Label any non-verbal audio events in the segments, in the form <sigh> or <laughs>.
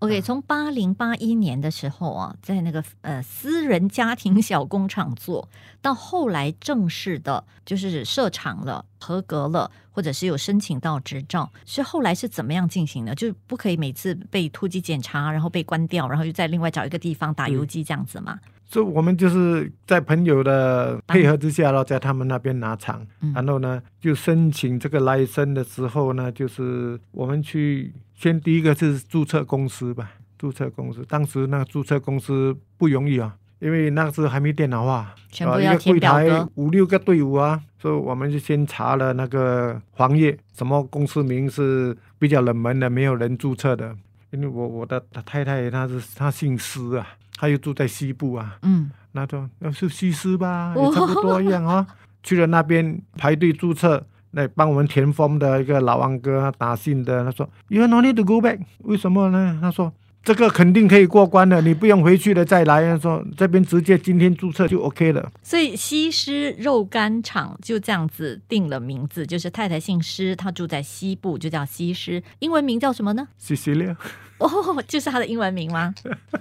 OK，从八零八一年的时候啊，在那个呃私人家庭小工厂做到后来正式的，就是设厂了，合格了，或者是有申请到执照，是后来是怎么样进行的？就是不可以每次被突击检查，然后被关掉，然后又再另外找一个地方打游击这样子嘛？所以我们就是在朋友的配合之下，然后在他们那边拿厂，然后呢就申请这个来生的时候呢，就是我们去先第一个是注册公司吧，注册公司。当时那个注册公司不容易啊，因为那时候还没电脑化，全部要填一个柜台。五六个队伍啊，所以我们就先查了那个行业，什么公司名是比较冷门的，没有人注册的。因为我我的太太她是她姓施啊，她又住在西部啊，嗯，那就要是西施吧，哦也差不多一样啊。<laughs> 去了那边排队注册，来帮我们填 form 的一个老王哥他打信的，他说 You no need to go back，为什么呢？他说这个肯定可以过关的，你不用回去了再来。他说这边直接今天注册就 OK 了。所以西施肉干厂就这样子定了名字，就是太太姓施，她住在西部，就叫西施。英文名叫什么呢？Cecilia，<laughs> 哦，就是他的英文名吗？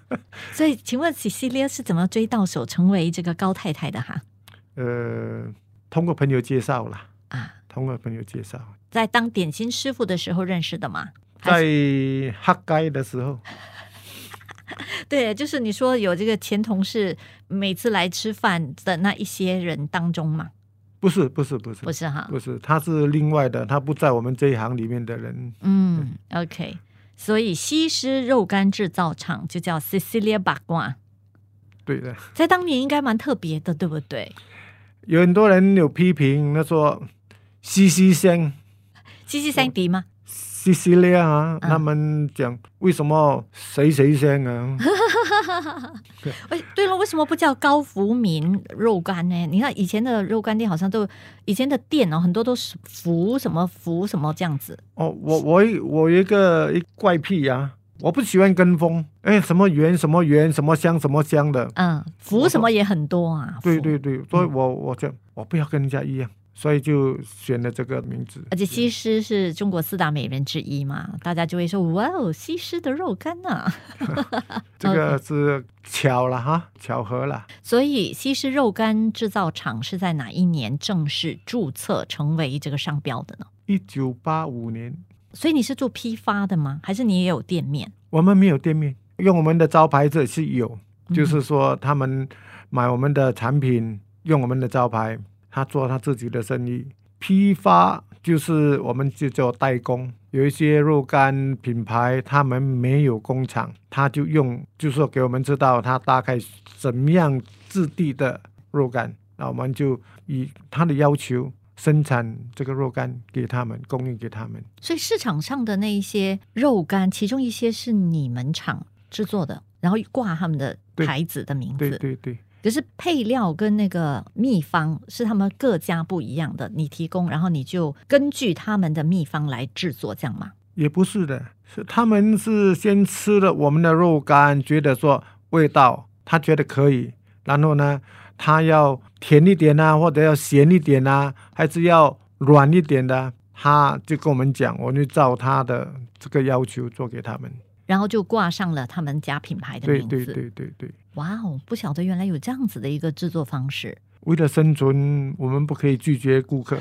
<laughs> 所以，请问 Cecilia 是怎么追到手成为这个高太太的哈？呃，通过朋友介绍啦，啊，通过朋友介绍，在当点心师傅的时候认识的吗？在是黑街的时候，<laughs> 对，就是你说有这个前同事每次来吃饭的那一些人当中嘛？不是不是不是不是哈？不是，他是另外的，他不在我们这一行里面的人。嗯，OK。所以西施肉干制造厂就叫 Cecilia 八卦，对的。在当年应该蛮特别的，对不对？有很多人有批评，他说西西香西西香迪吗？西西利亚啊，嗯他们讲为什么谁谁香啊？<laughs> 哎，对了，为什么不叫高福民肉干呢？你看以前的肉干店好像都，以前的店哦，很多都是福什么福什么这样子。哦，我我我有一个一怪癖呀、我不喜欢跟风，哎，什么圆什么圆什么香什么香的，嗯，福什么也很多啊。对对对，所以我我就我不要跟人家一样，所以就选了这个名字。而且西施是中国四大美人之一嘛，大家就会说哇哦，西施的肉干呐、<laughs> 这个是巧了哈，巧合了。所以西施肉干制造厂是在哪一年正式注册成为这个商标的呢？一九八五年，所以你是做批发的吗？还是你也有店面？我们没有店面，用我们的招牌这是有，嗯就是说他们买我们的产品，用我们的招牌，他做他自己的生意。批发就是我们就叫代工，有一些肉干品牌他们没有工厂，他就用，就是说给我们知道他大概怎么样质地的肉干，那我们就以他的要求生产这个肉干给他们，供应给他们。所以市场上的那一些肉干，其中一些是你们厂制作的，然后挂他们的牌子的名字。对对对。可是配料跟那个秘方是他们各家不一样的，你提供，然后你就根据他们的秘方来制作，这样吗？也不是的，是他们是先吃了我们的肉干，觉得说味道他觉得可以，然后呢，他要甜一点啊，或者要咸一点啊，还是要软一点的，他就跟我们讲，我就照他的这个要求做给他们。然后就挂上了他们家品牌的对名字。对对对对，哇哦，不晓得原来有这样子的一个制作方式。为了生存，我们不可以拒绝顾客。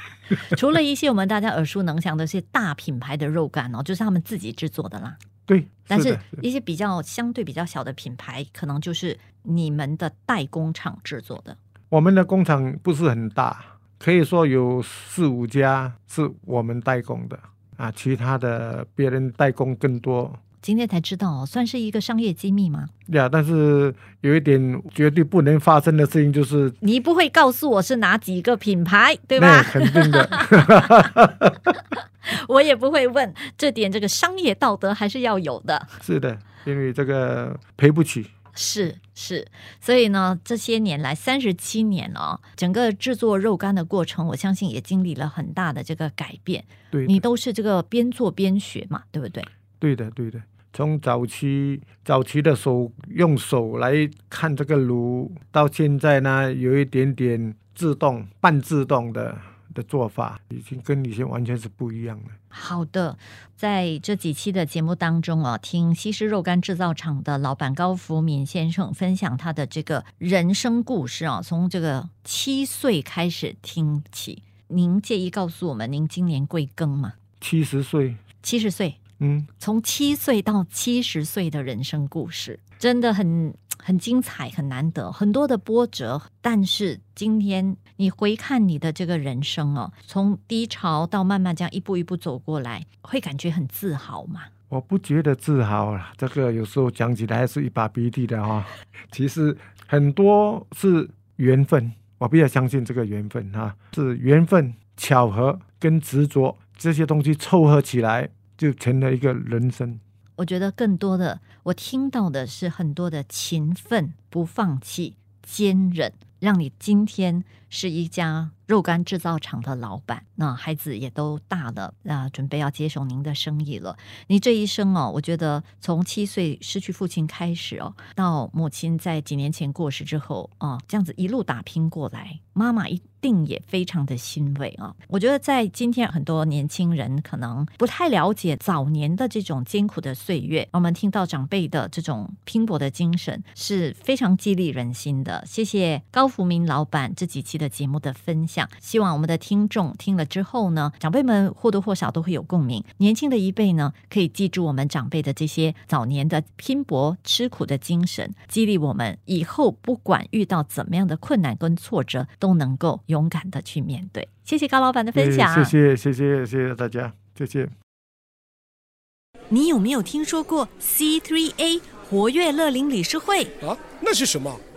<laughs> 除了一些我们大家耳熟能详的一些大品牌的肉干哦，就是他们自己制作的啦。对，但是一些比较相对比较小的品牌，可能就是你们的代工厂制作的。我们的工厂不是很大，可以说有四五家是我们代工的啊，其他的别人代工更多。今天才知道哦，算是一个商业机密吗？呀，但是有一点绝对不能发生的事情就是，你不会告诉我是哪几个品牌，对那吧？肯定的。<laughs> <laughs> 我也不会问，这点这个商业道德还是要有的。是的，因为这个赔不起。是是，所以呢，这些年来三十七年哦，整个制作肉干的过程，我相信也经历了很大的这个改变。对，你都是这个边做边学嘛，对不对？对的，对的。从早期早期的手用手来看这个炉，到现在呢，有一点点自动、半自动的的做法，已经跟以前完全是不一样了。好的，在这几期的节目当中啊，听西施肉干制造厂的老板高福敏先生分享他的这个人生故事啊，从这个七岁开始听起。您介意告诉我们，您今年贵庚吗？七十岁，七十岁，嗯，从七岁到七十岁的人生故事，真的很很精彩，很难得，很多的波折。但是今天你回看你的这个人生哦，从低潮到慢慢这样一步一步走过来，会感觉很自豪吗？我不觉得自豪了，这个有时候讲起来还是一把鼻涕的哈、其实很多是缘分，我比较相信这个缘分哈、是缘分、巧合跟执着这些东西凑合起来，就成了一个人生。我觉得更多的，我听到的是很多的勤奋、不放弃、坚韧，让你今天是一家肉干制造厂的老板。那孩子也都大了，啊，准备要接手您的生意了。你这一生哦，我觉得从七岁失去父亲开始哦，到母亲在几年前过世之后哦，这样子一路打拼过来，妈妈一定也非常的欣慰啊。我觉得在今天很多年轻人可能不太了解早年的这种艰苦的岁月，我们听到长辈的这种拼搏的精神是非常激励人心的。谢谢高福明老板这几期的节目的分享，希望我们的听众听了之后呢，长辈们或多或少都会有共鸣。年轻的一辈呢，可以记住我们长辈的这些早年的拼搏吃苦的精神，激励我们以后不管遇到怎么样的困难跟挫折，都能够勇敢的去面对。谢谢高老板的分享，谢谢谢谢谢谢大家，谢谢。你有没有听说过 C3A 活跃乐龄理事会？啊，那是什么？